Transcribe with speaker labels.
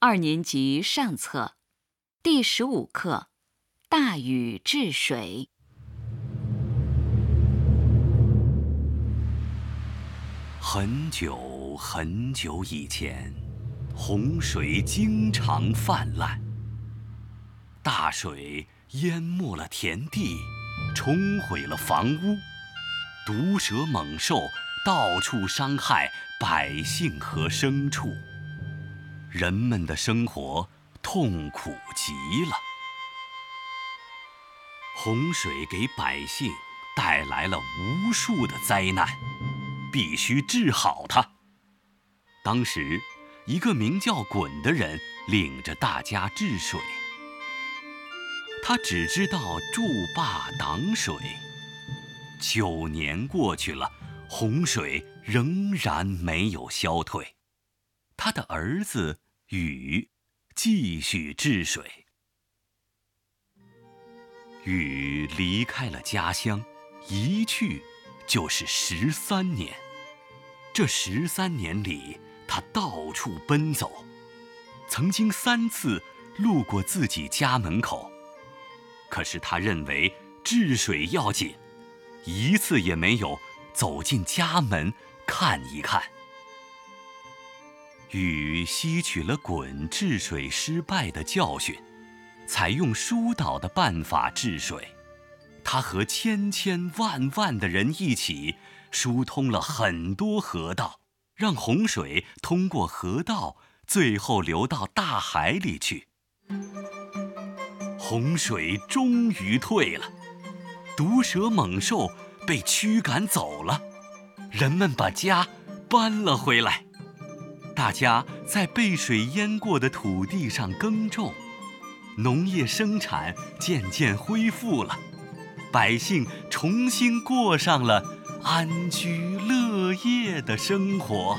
Speaker 1: 二年级上册，第十五课《大禹治水》。
Speaker 2: 很久很久以前，洪水经常泛滥，大水淹没了田地，冲毁了房屋，毒蛇猛兽到处伤害百姓和牲畜。人们的生活痛苦极了。洪水给百姓带来了无数的灾难，必须治好它。当时，一个名叫鲧的人领着大家治水。他只知道筑坝挡水。九年过去了，洪水仍然没有消退。他的儿子禹继续治水。禹离开了家乡，一去就是十三年。这十三年里，他到处奔走，曾经三次路过自己家门口，可是他认为治水要紧，一次也没有走进家门看一看。禹吸取了鲧治水失败的教训，采用疏导的办法治水。他和千千万万的人一起疏通了很多河道，让洪水通过河道，最后流到大海里去。洪水终于退了，毒蛇猛兽被驱赶走了，人们把家搬了回来。大家在被水淹过的土地上耕种，农业生产渐渐恢复了，百姓重新过上了安居乐业的生活。